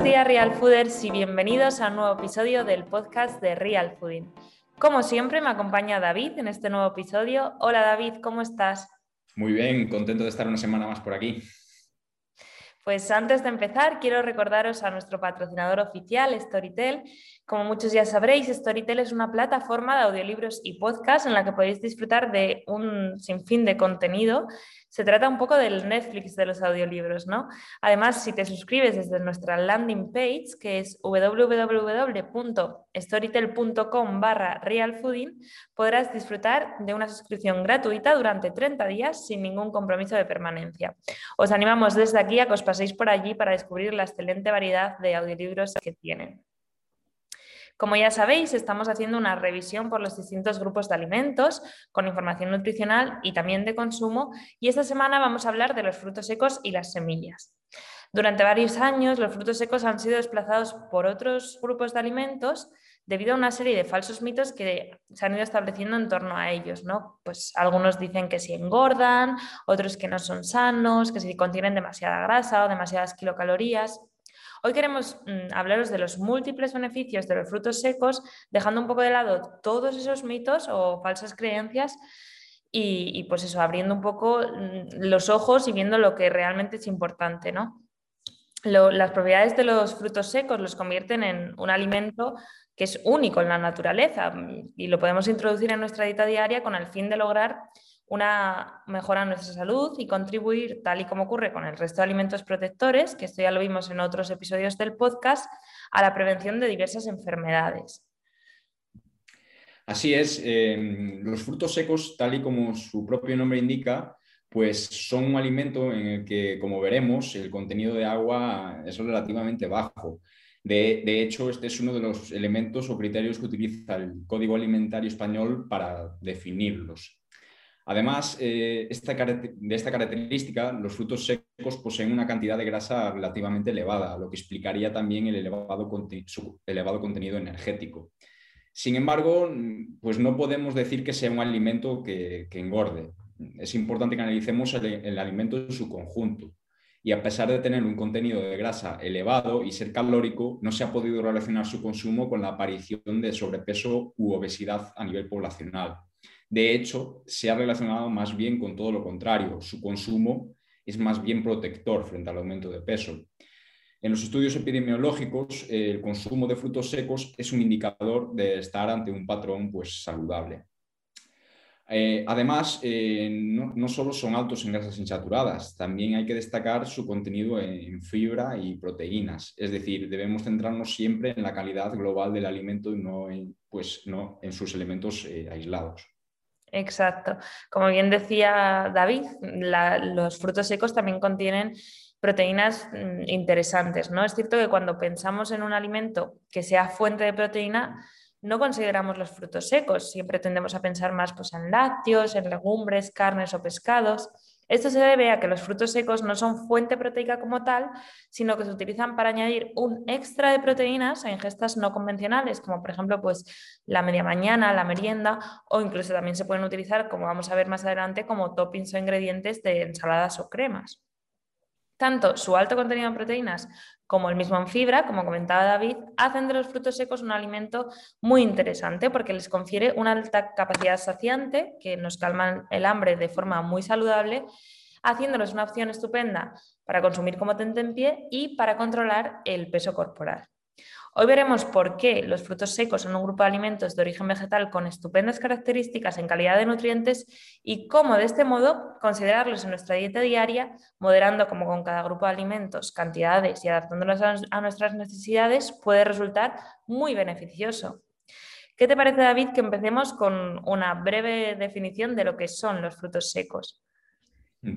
Buenos días Real Fooders y bienvenidos a un nuevo episodio del podcast de Real Fooding. Como siempre me acompaña David en este nuevo episodio. Hola David, ¿cómo estás? Muy bien, contento de estar una semana más por aquí. Pues antes de empezar, quiero recordaros a nuestro patrocinador oficial, Storytel. Como muchos ya sabréis, Storytel es una plataforma de audiolibros y podcasts en la que podéis disfrutar de un sinfín de contenido se trata un poco del Netflix de los audiolibros, ¿no? Además, si te suscribes desde nuestra landing page, que es www.storytel.com barra realfooding, podrás disfrutar de una suscripción gratuita durante 30 días sin ningún compromiso de permanencia. Os animamos desde aquí a que os paséis por allí para descubrir la excelente variedad de audiolibros que tienen. Como ya sabéis, estamos haciendo una revisión por los distintos grupos de alimentos con información nutricional y también de consumo y esta semana vamos a hablar de los frutos secos y las semillas. Durante varios años los frutos secos han sido desplazados por otros grupos de alimentos debido a una serie de falsos mitos que se han ido estableciendo en torno a ellos, ¿no? Pues algunos dicen que si engordan, otros que no son sanos, que si contienen demasiada grasa o demasiadas kilocalorías. Hoy queremos mm, hablaros de los múltiples beneficios de los frutos secos, dejando un poco de lado todos esos mitos o falsas creencias y, pues eso, abriendo un poco mm, los ojos y viendo lo que realmente es importante, ¿no? las propiedades de los frutos secos los convierten en un alimento que es único en la naturaleza mm, y lo podemos introducir en nuestra dieta diaria con el fin de lograr una mejora en nuestra salud y contribuir, tal y como ocurre con el resto de alimentos protectores, que esto ya lo vimos en otros episodios del podcast, a la prevención de diversas enfermedades. Así es, em, los frutos secos, tal y como su propio nombre indica, pues son un alimento en el que, como veremos, el contenido de agua es relativamente bajo. De, hecho, este es uno de los elementos o criterios que utiliza el Código Alimentario Español para definirlos. Además, eh, de esta característica, los frutos secos poseen una cantidad de grasa relativamente elevada, lo que explicaría también el elevado su elevado contenido energético. Sin embargo, pues no podemos decir que sea un alimento que, engorde. Es importante que analicemos el, alimento en su conjunto. Y a pesar de tener un contenido de grasa elevado y ser calórico, no se ha podido relacionar su consumo con la aparición de sobrepeso u obesidad a nivel poblacional. De hecho, se ha relacionado más bien con todo lo contrario. Su consumo es más bien protector frente al aumento de peso. En los estudios epidemiológicos, el consumo de frutos secos es un indicador de estar ante un patrón pues, saludable. Eh, además, eh, no, solo son altos en grasas insaturadas, también hay que destacar su contenido en, fibra y proteínas. Es decir, debemos centrarnos siempre en la calidad global del alimento y no en, pues, no en sus elementos eh, aislados. Exacto. Como bien decía David, los frutos secos también contienen proteínas mm, interesantes. ¿no? Es cierto que cuando pensamos en un alimento que sea fuente de proteína, no consideramos los frutos secos. Siempre tendemos a pensar más pues, en lácteos, en legumbres, carnes o pescados. Esto se debe a que los frutos secos no son fuente proteica como tal, sino que se utilizan para añadir un extra de proteínas a ingestas no convencionales, como por ejemplo pues, la media mañana, la merienda, o incluso también se pueden utilizar, como vamos a ver más adelante, como toppings o ingredientes de ensaladas o cremas. Tanto su alto contenido en proteínas como el mismo en fibra, como comentaba David, hacen de los frutos secos un alimento muy interesante porque les confiere una alta capacidad saciante que nos calma el hambre de forma muy saludable, haciéndolos una opción estupenda para consumir como pie y para controlar el peso corporal. Hoy veremos por qué los frutos secos son un grupo de alimentos de origen vegetal con estupendas características en calidad de nutrientes y cómo de este modo considerarlos en nuestra dieta diaria, moderando como con cada grupo de alimentos cantidades y adaptándolos a nuestras necesidades, puede resultar muy beneficioso. ¿Qué te parece, David, que empecemos con una breve definición de lo que son los frutos secos?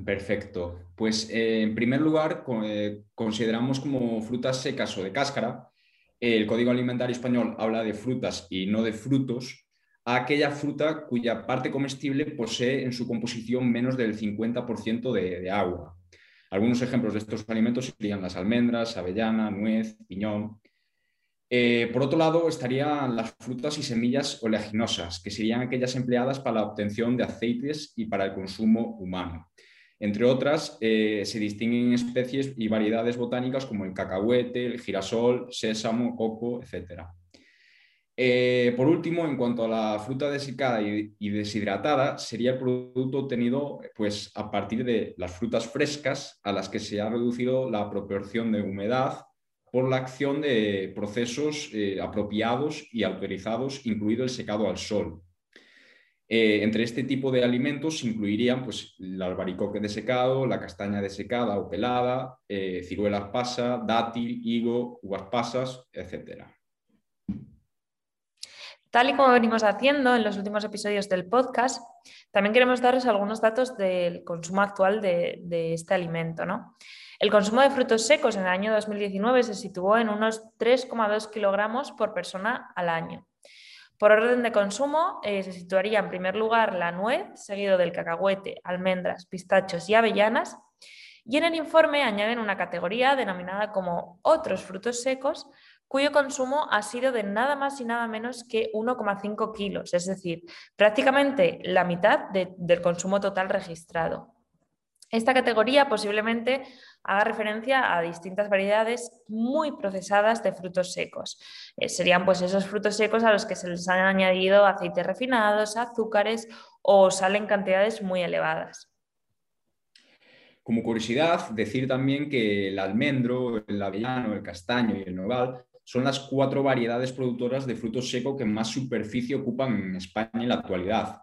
Perfecto. Pues eh, en primer lugar, eh, consideramos como frutas secas o de cáscara el Código Alimentario Español habla de frutas y no de frutos, a aquella fruta cuya parte comestible posee en su composición menos del 50% de, agua. Algunos ejemplos de estos alimentos serían las almendras, avellana, nuez, piñón. Eh, por otro lado, estarían las frutas y semillas oleaginosas, que serían aquellas empleadas para la obtención de aceites y para el consumo humano. Entre otras, eh, se distinguen especies y variedades botánicas como el cacahuete, el girasol, sésamo, coco, etc. Eh, por último, en cuanto a la fruta desecada y, deshidratada, sería el producto obtenido pues, a partir de las frutas frescas a las que se ha reducido la proporción de humedad por la acción de procesos eh, apropiados y autorizados, incluido el secado al sol. Eh, entre este tipo de alimentos incluirían pues, el albaricoque desecado, la castaña desecada o pelada, ciruelas pasa, dátil, higo, uvas pasas, etc. Tal y como venimos haciendo en los últimos episodios del podcast, también queremos daros algunos datos del consumo actual de, este alimento. ¿no? El consumo de frutos secos en el año 2019 se situó en unos 3,2 kilogramos por persona al año. Por orden de consumo, eh, se situaría en primer lugar la nuez, seguido del cacahuete, almendras, pistachos y avellanas. Y en el informe añaden una categoría denominada como otros frutos secos, cuyo consumo ha sido de nada más y nada menos que 1,5 kilos, es decir, prácticamente la mitad del consumo total registrado. Esta categoría posiblemente haga referencia a distintas variedades muy procesadas de frutos secos. Eh, serían pues esos frutos secos a los que se les han añadido aceites refinados, azúcares o sal en cantidades muy elevadas. Como curiosidad, decir también que el almendro, el avellano, el castaño y el nogal son las cuatro variedades productoras de frutos secos que más superficie ocupan en España en la actualidad.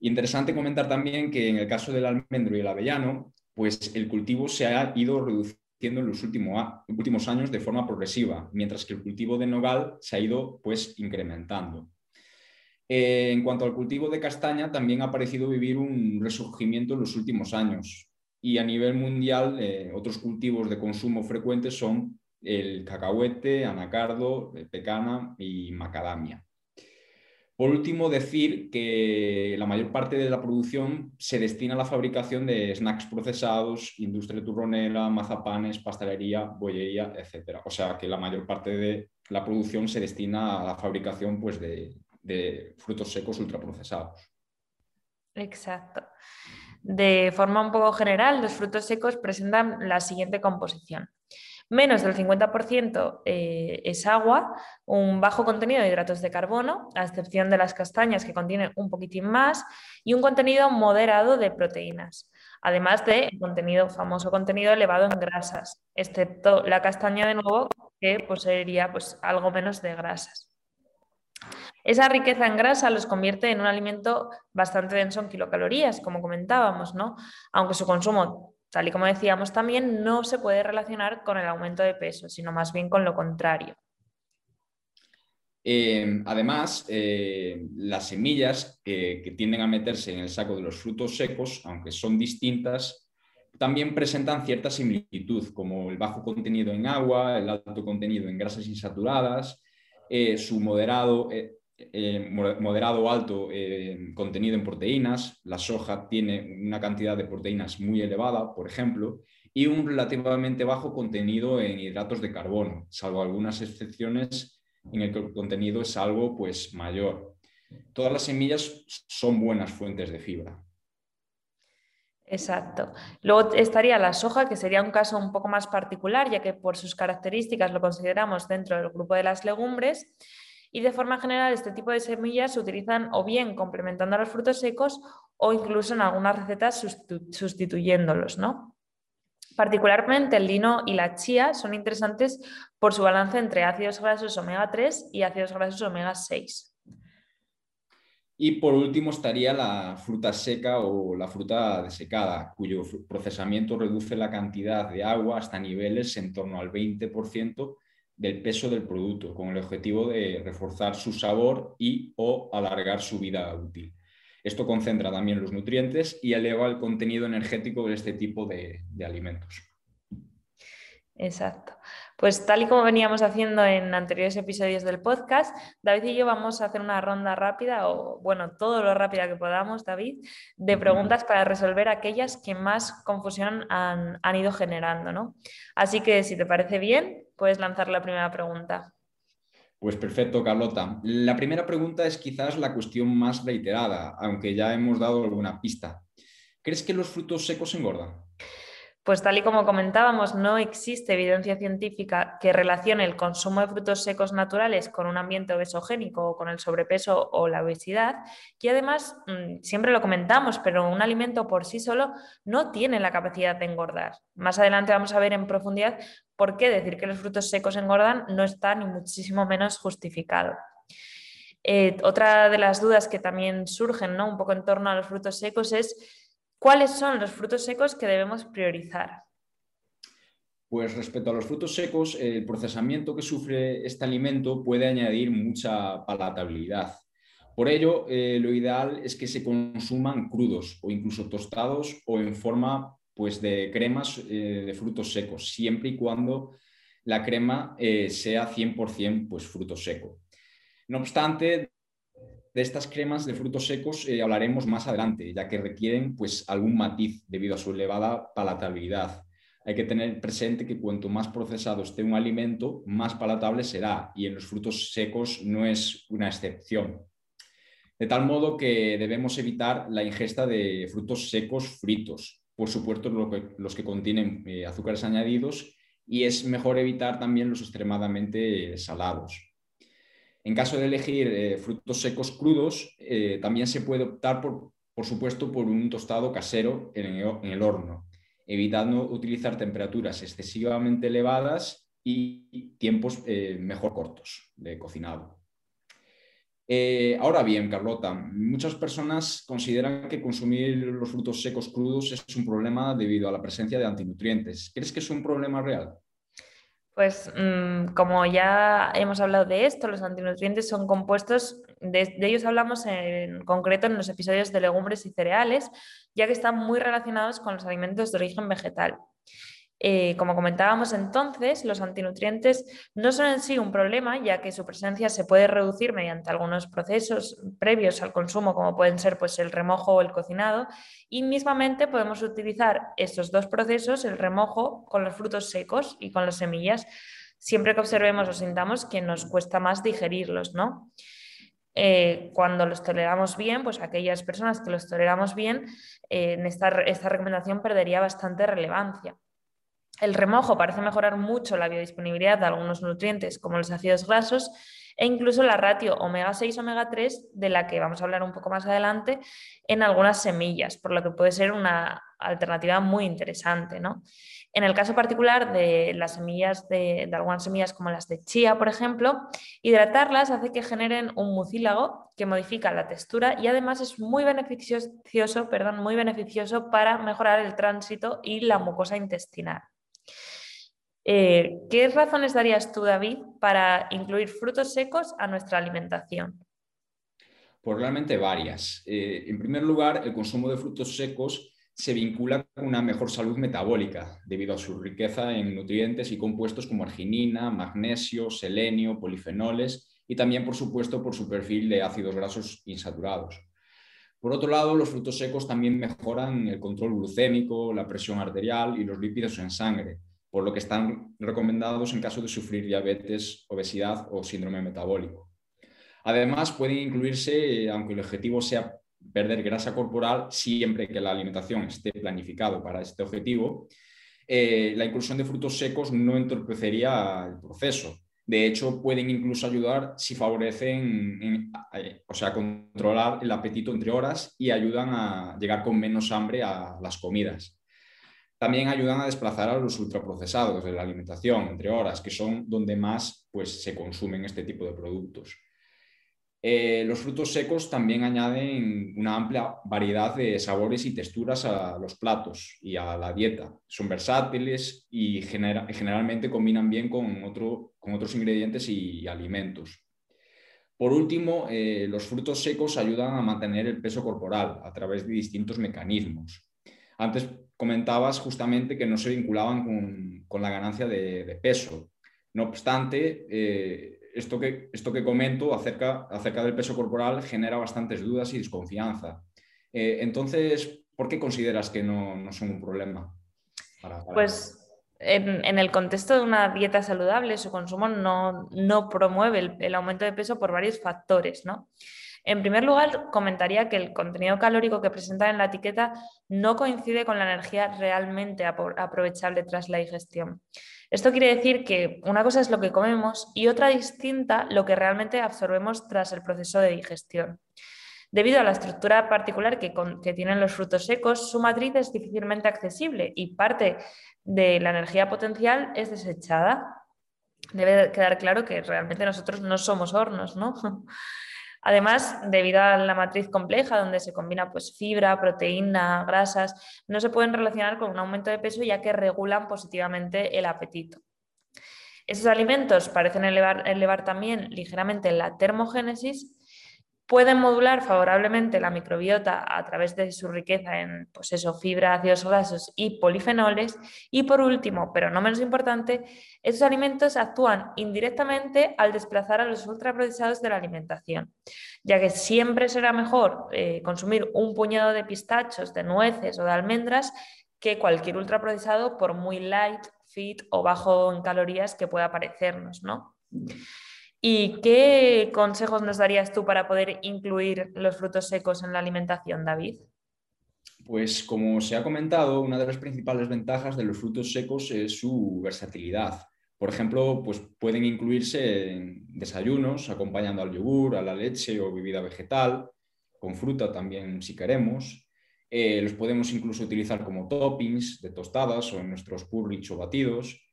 Interesante comentar también que en el caso del almendro y el avellano, pues el cultivo se ha ido reduciendo en los últimos años de forma progresiva, mientras que el cultivo de nogal se ha ido pues incrementando. Eh, en cuanto al cultivo de castaña, también ha parecido vivir un resurgimiento en los últimos años. Y a nivel mundial, eh, otros cultivos de consumo frecuentes son el cacahuete, anacardo, pecana y macadamia. Por último, decir que la mayor parte de la producción se destina a la fabricación de snacks procesados, industria turronera, mazapanes, pastelería, bollería, etc. O sea que la mayor parte de la producción se destina a la fabricación pues, de, de frutos secos ultraprocesados. Exacto. De forma un poco general, los frutos secos presentan la siguiente composición menos del 50% eh, es agua, un bajo contenido de hidratos de carbono, a excepción de las castañas que contienen un poquitín más, y un contenido moderado de proteínas, además de contenido, famoso contenido elevado en grasas, excepto la castaña de nuevo, que poseería pues, algo menos de grasas. Esa riqueza en grasa los convierte en un alimento bastante denso en kilocalorías, como comentábamos, ¿no? Aunque su consumo tal y como decíamos también, no se puede relacionar con el aumento de peso, sino más bien con lo contrario. Eh, además, eh, las semillas que tienden a meterse en el saco de los frutos secos, aunque son distintas, también presentan cierta similitud, como el bajo contenido en agua, el alto contenido en grasas insaturadas, eh, su moderado, eh, moderado o alto eh, contenido en proteínas. La soja tiene una cantidad de proteínas muy elevada, por ejemplo, y un relativamente bajo contenido en hidratos de carbono, salvo algunas excepciones en el que el contenido es algo pues, mayor. Todas las semillas son buenas fuentes de fibra. Exacto. Luego estaría la soja, que sería un caso un poco más particular, ya que por sus características lo consideramos dentro del grupo de las legumbres y de forma general este tipo de semillas se utilizan o bien complementando a los frutos secos o incluso en algunas recetas sustituyéndolos, ¿no? Particularmente el lino y la chía son interesantes por su balance entre ácidos grasos omega 3 y ácidos grasos omega 6. Y por último estaría la fruta seca o la fruta desecada, cuyo procesamiento reduce la cantidad de agua hasta niveles en torno al 20% del peso del producto, con el objetivo de reforzar su sabor y o alargar su vida útil. Esto concentra también los nutrientes y eleva el contenido energético de este tipo de, de alimentos. Exacto. Pues tal y como veníamos haciendo en anteriores episodios del podcast, David y yo vamos a hacer una ronda rápida, o bueno, todo lo rápida que podamos, David, de preguntas para resolver aquellas que más confusión han, ido generando, ¿no? Así que si te parece bien, puedes lanzar la primera pregunta. Pues perfecto, Carlota. La primera pregunta es quizás la cuestión más reiterada, aunque ya hemos dado alguna pista. ¿Crees que los frutos secos engordan? Pues tal y como comentábamos, no existe evidencia científica que relacione el consumo de frutos secos naturales con un ambiente obesogénico o con el sobrepeso o la obesidad. Y además, mm, siempre lo comentamos, pero un alimento por sí solo no tiene la capacidad de engordar. Más adelante vamos a ver en profundidad por qué decir que los frutos secos engordan no está ni muchísimo menos justificado. Eh, otra de las dudas que también surgen ¿no? un poco en torno a los frutos secos es ¿Cuáles son los frutos secos que debemos priorizar? Pues respecto a los frutos secos, el procesamiento que sufre este alimento puede añadir mucha palatabilidad. Por ello, eh, lo ideal es que se consuman crudos o incluso tostados o en forma pues, de cremas eh, de frutos secos, siempre y cuando la crema eh, sea 100% pues, fruto seco. No obstante, de estas cremas de frutos secos eh, hablaremos más adelante, ya que requieren pues, algún matiz debido a su elevada palatabilidad. Hay que tener presente que cuanto más procesado esté un alimento, más palatable será, y en los frutos secos no es una excepción. De tal modo que debemos evitar la ingesta de frutos secos fritos, por supuesto los que contienen eh, azúcares añadidos, y es mejor evitar también los extremadamente salados. En caso de elegir eh, frutos secos crudos, eh, también se puede optar, por, por, supuesto, por un tostado casero en el, horno, evitando utilizar temperaturas excesivamente elevadas y tiempos eh, mejor cortos de cocinado. ahora bien, Carlota, muchas personas consideran que consumir los frutos secos crudos es un problema debido a la presencia de antinutrientes. ¿Crees que es un problema real? Pues mm, como ya hemos hablado de esto, los antinutrientes son compuestos, de, ellos hablamos en concreto en los episodios de legumbres y cereales, ya que están muy relacionados con los alimentos de origen vegetal. Eh, como comentábamos entonces, los antinutrientes no son en sí un problema, ya que su presencia se puede reducir mediante algunos procesos previos al consumo, como pueden ser pues, el remojo o el cocinado, y mismamente podemos utilizar estos dos procesos, el remojo con los frutos secos y con las semillas, siempre que observemos o sintamos que nos cuesta más digerirlos, ¿no? Eh, cuando los toleramos bien, pues aquellas personas que los toleramos bien, eh, esta, esta recomendación perdería bastante relevancia. El remojo parece mejorar mucho la biodisponibilidad de algunos nutrientes como los ácidos grasos e incluso la ratio omega 6 omega 3 de la que vamos a hablar un poco más adelante en algunas semillas, por lo que puede ser una alternativa muy interesante. ¿no? En el caso particular de las semillas de, algunas semillas como las de chía, por ejemplo, hidratarlas hace que generen un mucílago que modifica la textura y además es muy beneficioso, perdón, muy beneficioso para mejorar el tránsito y la mucosa intestinal. Eh, ¿Qué razones darías tú, David, para incluir frutos secos a nuestra alimentación? Pues realmente varias. Eh, en primer lugar, el consumo de frutos secos se vincula con una mejor salud metabólica debido a su riqueza en nutrientes y compuestos como arginina, magnesio, selenio, polifenoles y también, por supuesto, por su perfil de ácidos grasos insaturados. Por otro lado, los frutos secos también mejoran el control glucémico, la presión arterial y los lípidos en sangre, por lo que están recomendados en caso de sufrir diabetes, obesidad o síndrome metabólico. Además, pueden incluirse, eh, aunque el objetivo sea perder grasa corporal, siempre que la alimentación esté planificado para este objetivo, eh, la inclusión de frutos secos no entorpecería el proceso. De hecho, pueden incluso ayudar si favorecen, eh, o sea, controlar el apetito entre horas y ayudan a llegar con menos hambre a las comidas. También ayudan a desplazar a los ultraprocesados de la alimentación, entre horas, que son donde más pues, se consumen este tipo de productos. Eh, los frutos secos también añaden una amplia variedad de sabores y texturas a los platos y a la dieta. Son versátiles y generalmente combinan bien con, otros ingredientes y alimentos. Por último, eh, los frutos secos ayudan a mantener el peso corporal a través de distintos mecanismos. Antes comentabas justamente que no se vinculaban con, la ganancia de, peso. No obstante, eh, esto, que, esto que comento acerca, acerca del peso corporal genera bastantes dudas y desconfianza. Eh, entonces, ¿por qué consideras que no, son un problema? pues en, el contexto de una dieta saludable, su consumo no, promueve el, el, aumento de peso por varios factores, ¿no? En primer lugar, comentaría que el contenido calórico que presenta en la etiqueta no coincide con la energía realmente aprovechable tras la digestión. Esto quiere decir que una cosa es lo que comemos y otra distinta lo que realmente absorbemos tras el proceso de digestión. Debido a la estructura particular que, que, tienen los frutos secos, su matriz es difícilmente accesible y parte de la energía potencial es desechada. Debe quedar claro que realmente nosotros no somos hornos, ¿no? Además, debido a la matriz compleja donde se combina pues, fibra, proteína, grasas, no se pueden relacionar con un aumento de peso ya que regulan positivamente el apetito. Esos alimentos parecen elevar, elevar también ligeramente la termogénesis Pueden modular favorablemente la microbiota a través de su riqueza en pues eso, fibra, ácidos grasos y polifenoles. Y por último, pero no menos importante, esos alimentos actúan indirectamente al desplazar a los ultraprocesados de la alimentación, ya que siempre será mejor eh, consumir un puñado de pistachos, de nueces o de almendras que cualquier ultraprocesado por muy light, fit o bajo en calorías que pueda parecernos, ¿no? ¿Y qué consejos nos darías tú para poder incluir los frutos secos en la alimentación, David? Pues como se ha comentado, una de las principales ventajas de los frutos secos es su versatilidad. Por ejemplo, pues pueden incluirse en desayunos, acompañando al yogur, a la leche o bebida vegetal, con fruta también si queremos. Eh, los podemos incluso utilizar como toppings de tostadas o en nuestros purrich o batidos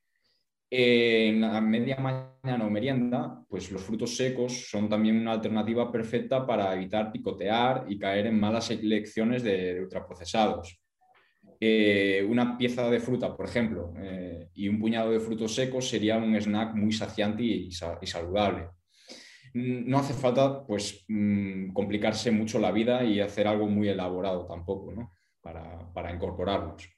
en la media mañana o merienda, pues los frutos secos son también una alternativa perfecta para evitar picotear y caer en malas elecciones de, ultraprocesados. Eh, una pieza de fruta, por ejemplo, eh, y un puñado de frutos secos sería un snack muy saciante y, saludable. No hace falta pues, mm, complicarse mucho la vida y hacer algo muy elaborado tampoco para, para incorporarlos.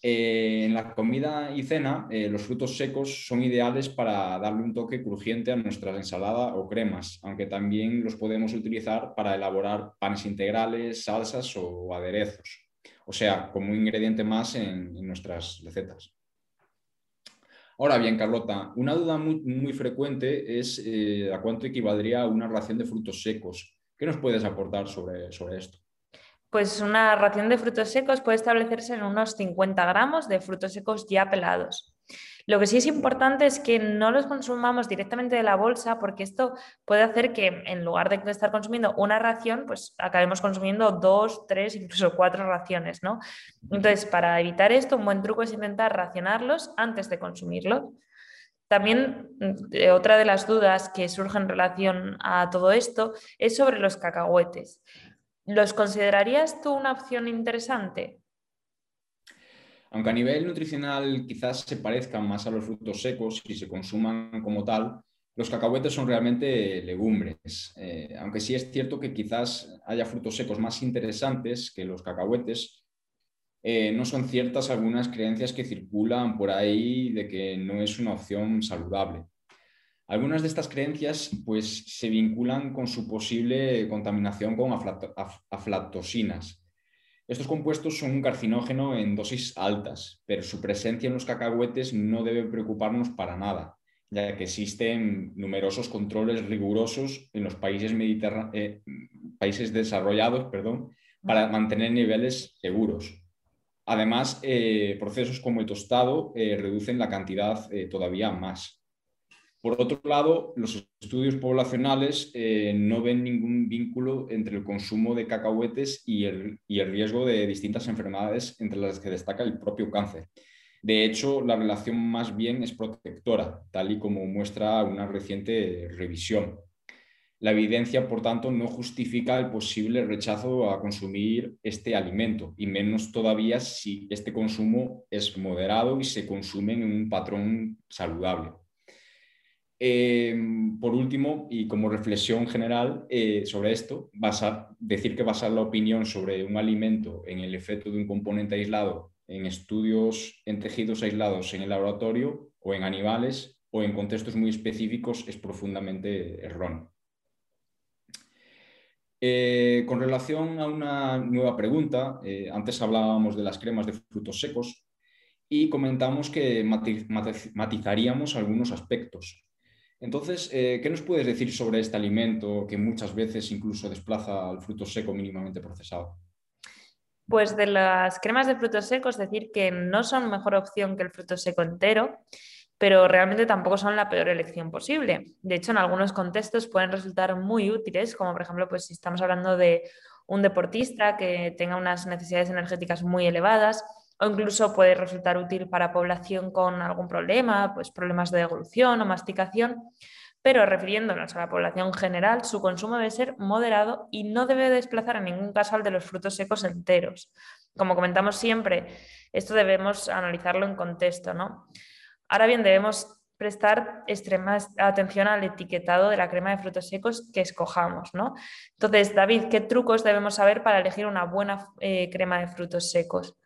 Eh, en la comida y cena, eh, los frutos secos son ideales para darle un toque crujiente a nuestra ensalada o cremas, aunque también los podemos utilizar para elaborar panes integrales, salsas o aderezos, o sea, como un ingrediente más en, nuestras recetas. Ahora bien, Carlota, una duda muy, frecuente es eh, a cuánto equivaldría una ración de frutos secos. ¿Qué nos puedes aportar sobre, sobre esto? Pues una ración de frutos secos puede establecerse en unos 50 gramos de frutos secos ya pelados. Lo que sí es importante es que no los consumamos directamente de la bolsa porque esto puede hacer que en lugar de estar consumiendo una ración, pues acabemos consumiendo dos, tres, incluso cuatro raciones, ¿no? Entonces, para evitar esto, un buen truco es intentar racionarlos antes de consumirlos. También mm, otra de las dudas que surge en relación a todo esto es sobre los cacahuetes. ¿Los considerarías tú una opción interesante? Aunque a nivel nutricional quizás se parezcan más a los frutos secos y se consuman como tal, los cacahuetes son realmente legumbres. Eh, aunque sí es cierto que quizás haya frutos secos más interesantes que los cacahuetes, eh, no son ciertas algunas creencias que circulan por ahí de que no es una opción saludable. Algunas de estas creencias pues, se vinculan con su posible contaminación con aflatoxinas. Estos compuestos son un carcinógeno en dosis altas, pero su presencia en los cacahuetes no debe preocuparnos para nada, ya que existen numerosos controles rigurosos en los países, eh, países desarrollados perdón, para mantener niveles seguros. Además, eh, procesos como el tostado eh, reducen la cantidad todavía más. Por otro lado, los estudios poblacionales eh, no ven ningún vínculo entre el consumo de cacahuetes y el, riesgo de distintas enfermedades, entre las que destaca el propio cáncer. De hecho, la relación más bien es protectora, tal y como muestra una reciente revisión. La evidencia, por tanto, no justifica el posible rechazo a consumir este alimento, y menos todavía si este consumo es moderado y se consume en un patrón saludable. Em, por último, y como reflexión general eh, sobre esto, decir que basar la opinión sobre un alimento en el efecto de un componente aislado en estudios en tejidos aislados en el laboratorio o en animales o en contextos muy específicos es profundamente erróneo. Eh, con relación a una nueva pregunta, eh, antes hablábamos de las cremas de frutos secos y comentamos que matizaríamos algunos aspectos. Entonces, eh, ¿qué nos puedes decir sobre este alimento que muchas veces incluso desplaza al fruto seco mínimamente procesado? Pues de las cremas de frutos secos, decir que no son mejor opción que el fruto seco entero, pero realmente tampoco son la peor elección posible. De hecho, en algunos contextos pueden resultar muy útiles, como por ejemplo, pues si estamos hablando de un deportista que tenga unas necesidades energéticas muy elevadas, o incluso puede resultar útil para población con algún problema, pues problemas de devolución o masticación pero refiriéndonos a la población general, su consumo debe ser moderado y no debe desplazar en ningún caso al de los frutos secos enteros. Como comentamos siempre, esto debemos analizarlo en contexto, ¿no? Ahora bien, debemos prestar extrema atención al etiquetado de la crema de frutos secos que escojamos, ¿no? Entonces, David, ¿qué trucos debemos saber para elegir una buena eh, crema de frutos secos?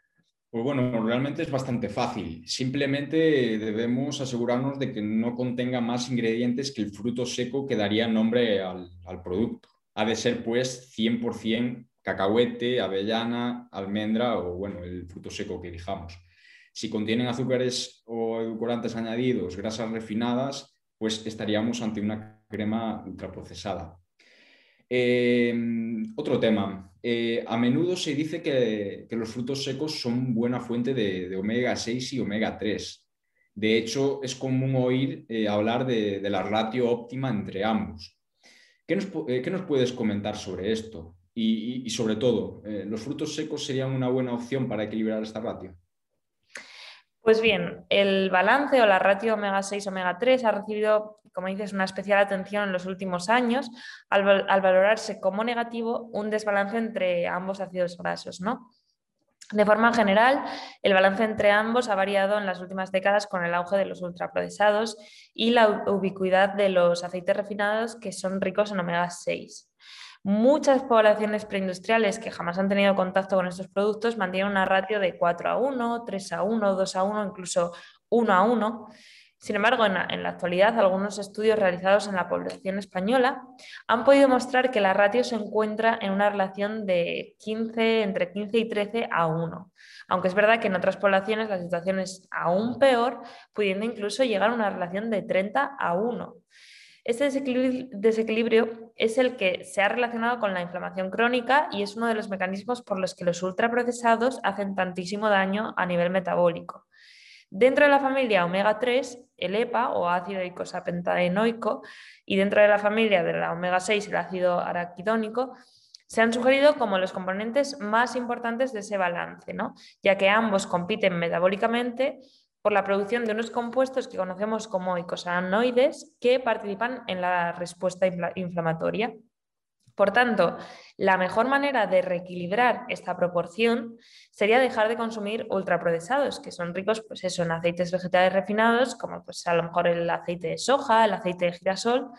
Pues bueno, realmente es bastante fácil. Simplemente debemos asegurarnos de que no contenga más ingredientes que el fruto seco que daría nombre al, producto. Ha de ser pues 100% cacahuete, avellana, almendra o bueno, el fruto seco que elijamos. Si contienen azúcares o edulcorantes añadidos, grasas refinadas, pues estaríamos ante una crema ultraprocesada. Eh, otro tema. Eh, a menudo se dice que, los frutos secos son buena fuente de, omega 6 y omega 3. De hecho, es común oír eh, hablar de, la ratio óptima entre ambos. ¿Qué nos, puedes comentar sobre esto? Y, y sobre todo, ¿los frutos secos serían una buena opción para equilibrar esta ratio? Pues bien, el balance o la ratio omega 6 omega 3 ha recibido, como dices, una especial atención en los últimos años al, valorarse como negativo un desbalance entre ambos ácidos grasos, ¿no? De forma general, el balance entre ambos ha variado en las últimas décadas con el auge de los ultraprocesados y la ubicuidad de los aceites refinados que son ricos en omega 6. Muchas poblaciones preindustriales que jamás han tenido contacto con estos productos mantienen una ratio de 4 a 1, 3 a 1, 2 a 1, incluso 1 a 1. Sin embargo, en la, actualidad, algunos estudios realizados en la población española han podido mostrar que la ratio se encuentra en una relación de 15, entre 15 y 13 a 1. Aunque es verdad que en otras poblaciones la situación es aún peor, pudiendo incluso llegar a una relación de 30 a 1. Este desequilibrio es el que se ha relacionado con la inflamación crónica y es uno de los mecanismos por los que los ultraprocesados hacen tantísimo daño a nivel metabólico. Dentro de la familia omega 3, el EPA o ácido icosapentaenoico, y dentro de la familia de la omega 6, el ácido araquidónico, se han sugerido como los componentes más importantes de ese balance, ¿no? ya que ambos compiten metabólicamente por la producción de unos compuestos que conocemos como icosanoides que participan en la respuesta inflamatoria. Por tanto, la mejor manera de reequilibrar esta proporción sería dejar de consumir ultraprocesados, que son ricos pues en aceites vegetales refinados, como pues a lo mejor el aceite de soja, el aceite de girasol,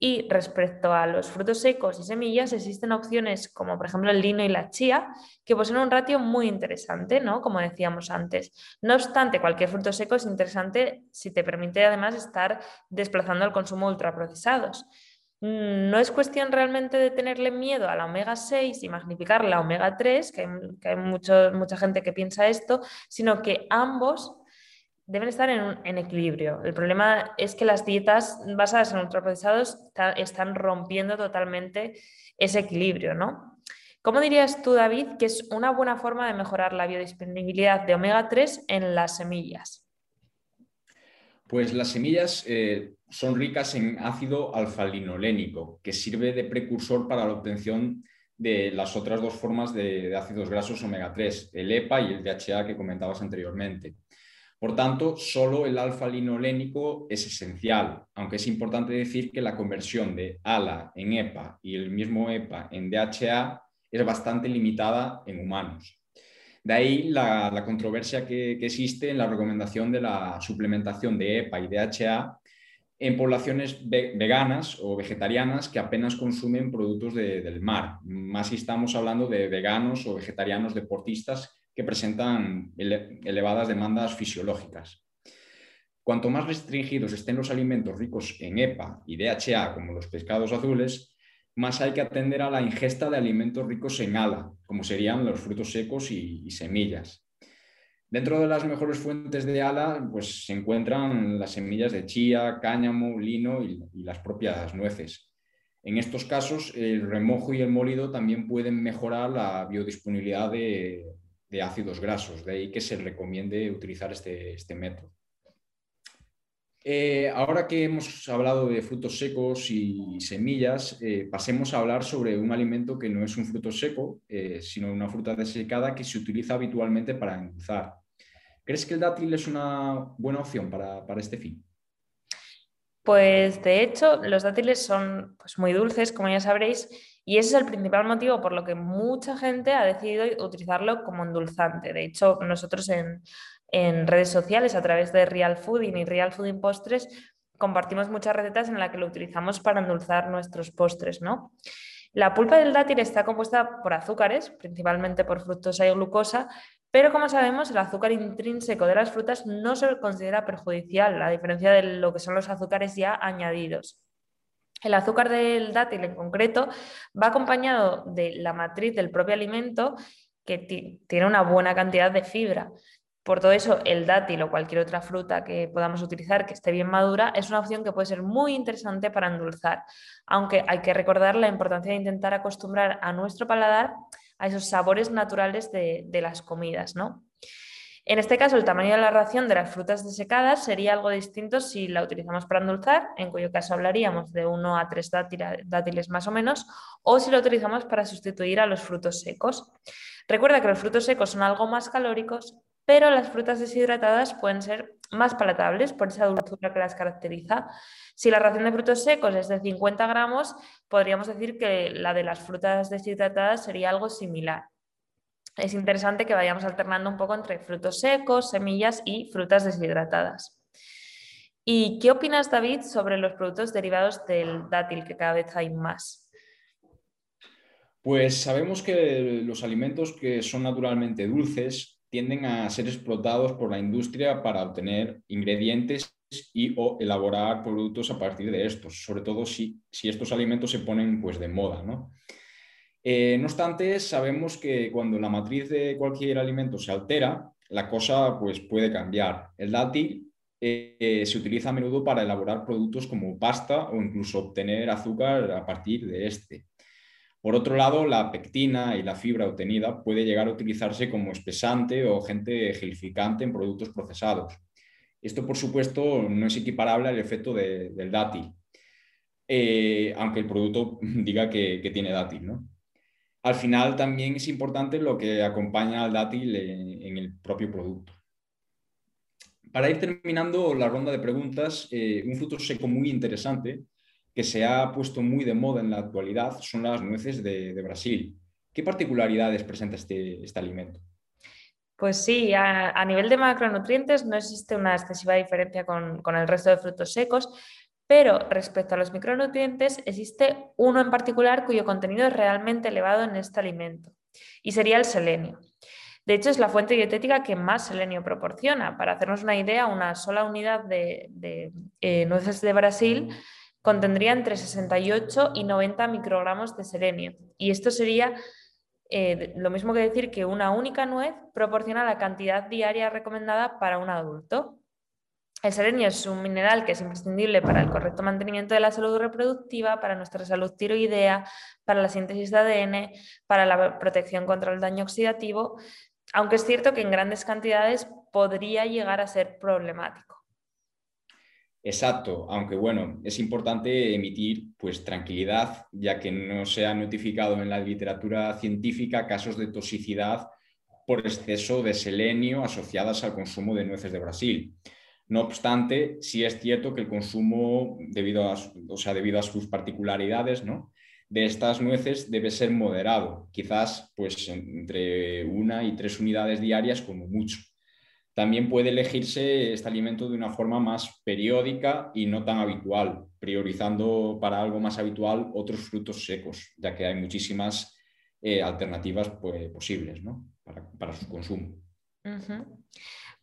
y respecto a los frutos secos y semillas, existen opciones como por ejemplo el lino y la chía, que poseen un ratio muy interesante, ¿no? Como decíamos antes. No obstante, cualquier fruto seco es interesante si te permite además estar desplazando el consumo de ultraprocesados. Mm, no es cuestión realmente de tenerle miedo a la omega 6 y magnificar la omega 3, que hay, mucha gente que piensa esto, sino que ambos deben estar en, equilibrio. El problema es que las dietas basadas en ultraprocesados están rompiendo totalmente ese equilibrio, ¿no? ¿Cómo dirías tú, David, que es una buena forma de mejorar la biodisponibilidad de omega 3 en las semillas? Pues las semillas eh, son ricas en ácido alfa-linolénico, que sirve de precursor para la obtención de las otras dos formas de, de ácidos grasos omega 3, el EPA y el DHA que comentabas anteriormente. Por tanto, solo el alfa-linolénico es esencial, aunque es importante decir que la conversión de ALA en EPA y el mismo EPA en DHA es bastante limitada en humanos. De ahí la, controversia que, existe en la recomendación de la suplementación de EPA y DHA en poblaciones veganas o vegetarianas que apenas consumen productos del mar. Más si estamos hablando de veganos o vegetarianos deportistas que presentan elevadas demandas fisiológicas. Cuanto más restringidos estén los alimentos ricos en EPA y DHA, como los pescados azules, más hay que atender a la ingesta de alimentos ricos en ALA, como serían los frutos secos y, semillas. Dentro de las mejores fuentes de ala, pues se encuentran las semillas de chía, cáñamo, lino y, las propias nueces. En estos casos, el remojo y el molido también pueden mejorar la biodisponibilidad de, ácidos grasos, de ahí que se recomiende utilizar este, este método. Eh, ahora que hemos hablado de frutos secos y semillas, eh, pasemos a hablar sobre un alimento que no es un fruto seco, eh, sino una fruta desecada que se utiliza habitualmente para endulzar. ¿Crees que el dátil es una buena opción para, este fin? Pues de hecho, los dátiles son pues, muy dulces, como ya sabréis, y ese es el principal motivo por lo que mucha gente ha decidido utilizarlo como endulzante. De hecho, nosotros en en redes sociales a través de Real Fooding y Real Fooding Postres compartimos muchas recetas en las que lo utilizamos para endulzar nuestros postres, ¿no? La pulpa del dátil está compuesta por azúcares, principalmente por fructosa y glucosa, pero como sabemos, el azúcar intrínseco de las frutas no se considera perjudicial, a diferencia de lo que son los azúcares ya añadidos. El azúcar del dátil en concreto va acompañado de la matriz del propio alimento que tiene una buena cantidad de fibra. Por todo eso, el dátil o cualquier otra fruta que podamos utilizar que esté bien madura es una opción que puede ser muy interesante para endulzar, aunque hay que recordar la importancia de intentar acostumbrar a nuestro paladar a esos sabores naturales de, las comidas. ¿no? En este caso, el tamaño de la ración de las frutas desecadas sería algo distinto si la utilizamos para endulzar, en cuyo caso hablaríamos de 1 a 3 dátiles más o menos, o si lo utilizamos para sustituir a los frutos secos. Recuerda que los frutos secos son algo más calóricos pero las frutas deshidratadas pueden ser más palatables por esa dulzura que las caracteriza. Si la ración de frutos secos es de 50 gramos, podríamos decir que la de las frutas deshidratadas sería algo similar. Es interesante que vayamos alternando un poco entre frutos secos, semillas y frutas deshidratadas. ¿Y qué opinas, David, sobre los productos derivados del dátil, que cada vez hay más? Pues sabemos que los alimentos que son naturalmente dulces tienden a ser explotados por la industria para obtener ingredientes y o elaborar productos a partir de estos, sobre todo si, si estos alimentos se ponen pues, de moda. ¿no? Eh, no obstante, sabemos que cuando la matriz de cualquier alimento se altera, la cosa pues, puede cambiar. El dátil eh, se utiliza a menudo para elaborar productos como pasta o incluso obtener azúcar a partir de este. Por otro lado, la pectina y la fibra obtenida puede llegar a utilizarse como espesante o agente gelificante en productos procesados. Esto, por supuesto, no es equiparable al efecto del dátil, eh, aunque el producto diga que, tiene dátil. Al final, también es importante lo que acompaña al dátil en, el propio producto. Para ir terminando la ronda de preguntas, eh, un fruto seco muy interesante que se ha puesto muy de moda en la actualidad son las nueces de, Brasil. ¿Qué particularidades presenta este, este alimento? Pues sí, a, nivel de macronutrientes no existe una excesiva diferencia con, con, el resto de frutos secos, pero respecto a los micronutrientes existe uno en particular cuyo contenido es realmente elevado en este alimento y sería el selenio. De hecho, es la fuente dietética que más selenio proporciona. Para hacernos una idea, una sola unidad de, eh, nueces de Brasil contendría entre 68 y 90 microgramos de selenio. Y esto sería eh, lo mismo que decir que una única nuez proporciona la cantidad diaria recomendada para un adulto. El selenio es un mineral que es imprescindible para el correcto mantenimiento de la salud reproductiva, para nuestra salud tiroidea, para la síntesis de ADN, para la protección contra el daño oxidativo, aunque es cierto que en grandes cantidades podría llegar a ser problemático. Exacto, aunque bueno, es importante emitir pues tranquilidad, ya que no se ha notificado en la literatura científica casos de toxicidad por exceso de selenio asociadas al consumo de nueces de Brasil. No obstante, sí es cierto que el consumo, debido a, o sea, debido a sus particularidades, ¿no? de estas nueces debe ser moderado, quizás pues entre una y tres unidades diarias como mucho. También puede elegirse este alimento de una forma más periódica y no tan habitual, priorizando para algo más habitual otros frutos secos, ya que hay muchísimas eh, alternativas pues, posibles para, su consumo.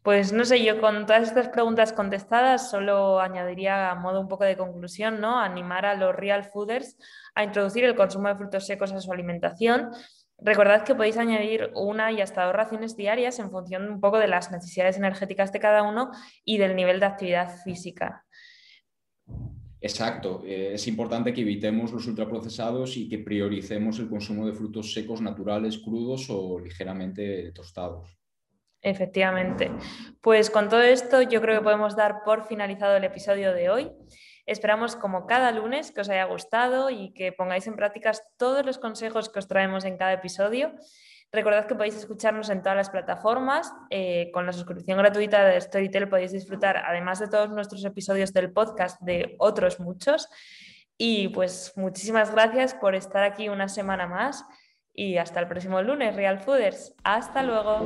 Pues no sé, yo con todas estas preguntas contestadas solo añadiría a modo un poco de conclusión, ¿no? Animar a los real fooders a introducir el consumo de frutos secos a su alimentación Recordad que podéis añadir una y hasta dos raciones diarias en función un poco de las necesidades energéticas de cada uno y del nivel de actividad física. Exacto, eh, es importante que evitemos los ultraprocesados y que prioricemos el consumo de frutos secos naturales, crudos o ligeramente tostados. Efectivamente. Pues con todo esto yo creo que podemos dar por finalizado el episodio de hoy. Esperamos como cada lunes que os haya gustado y que pongáis en práctica todos los consejos que os traemos en cada episodio. Recordad que podéis escucharnos en todas las plataformas. Eh, con la suscripción gratuita de Storytel podéis disfrutar, además de todos nuestros episodios del podcast, de otros muchos. Y pues muchísimas gracias por estar aquí una semana más y hasta el próximo lunes, Real Fooders. Hasta luego.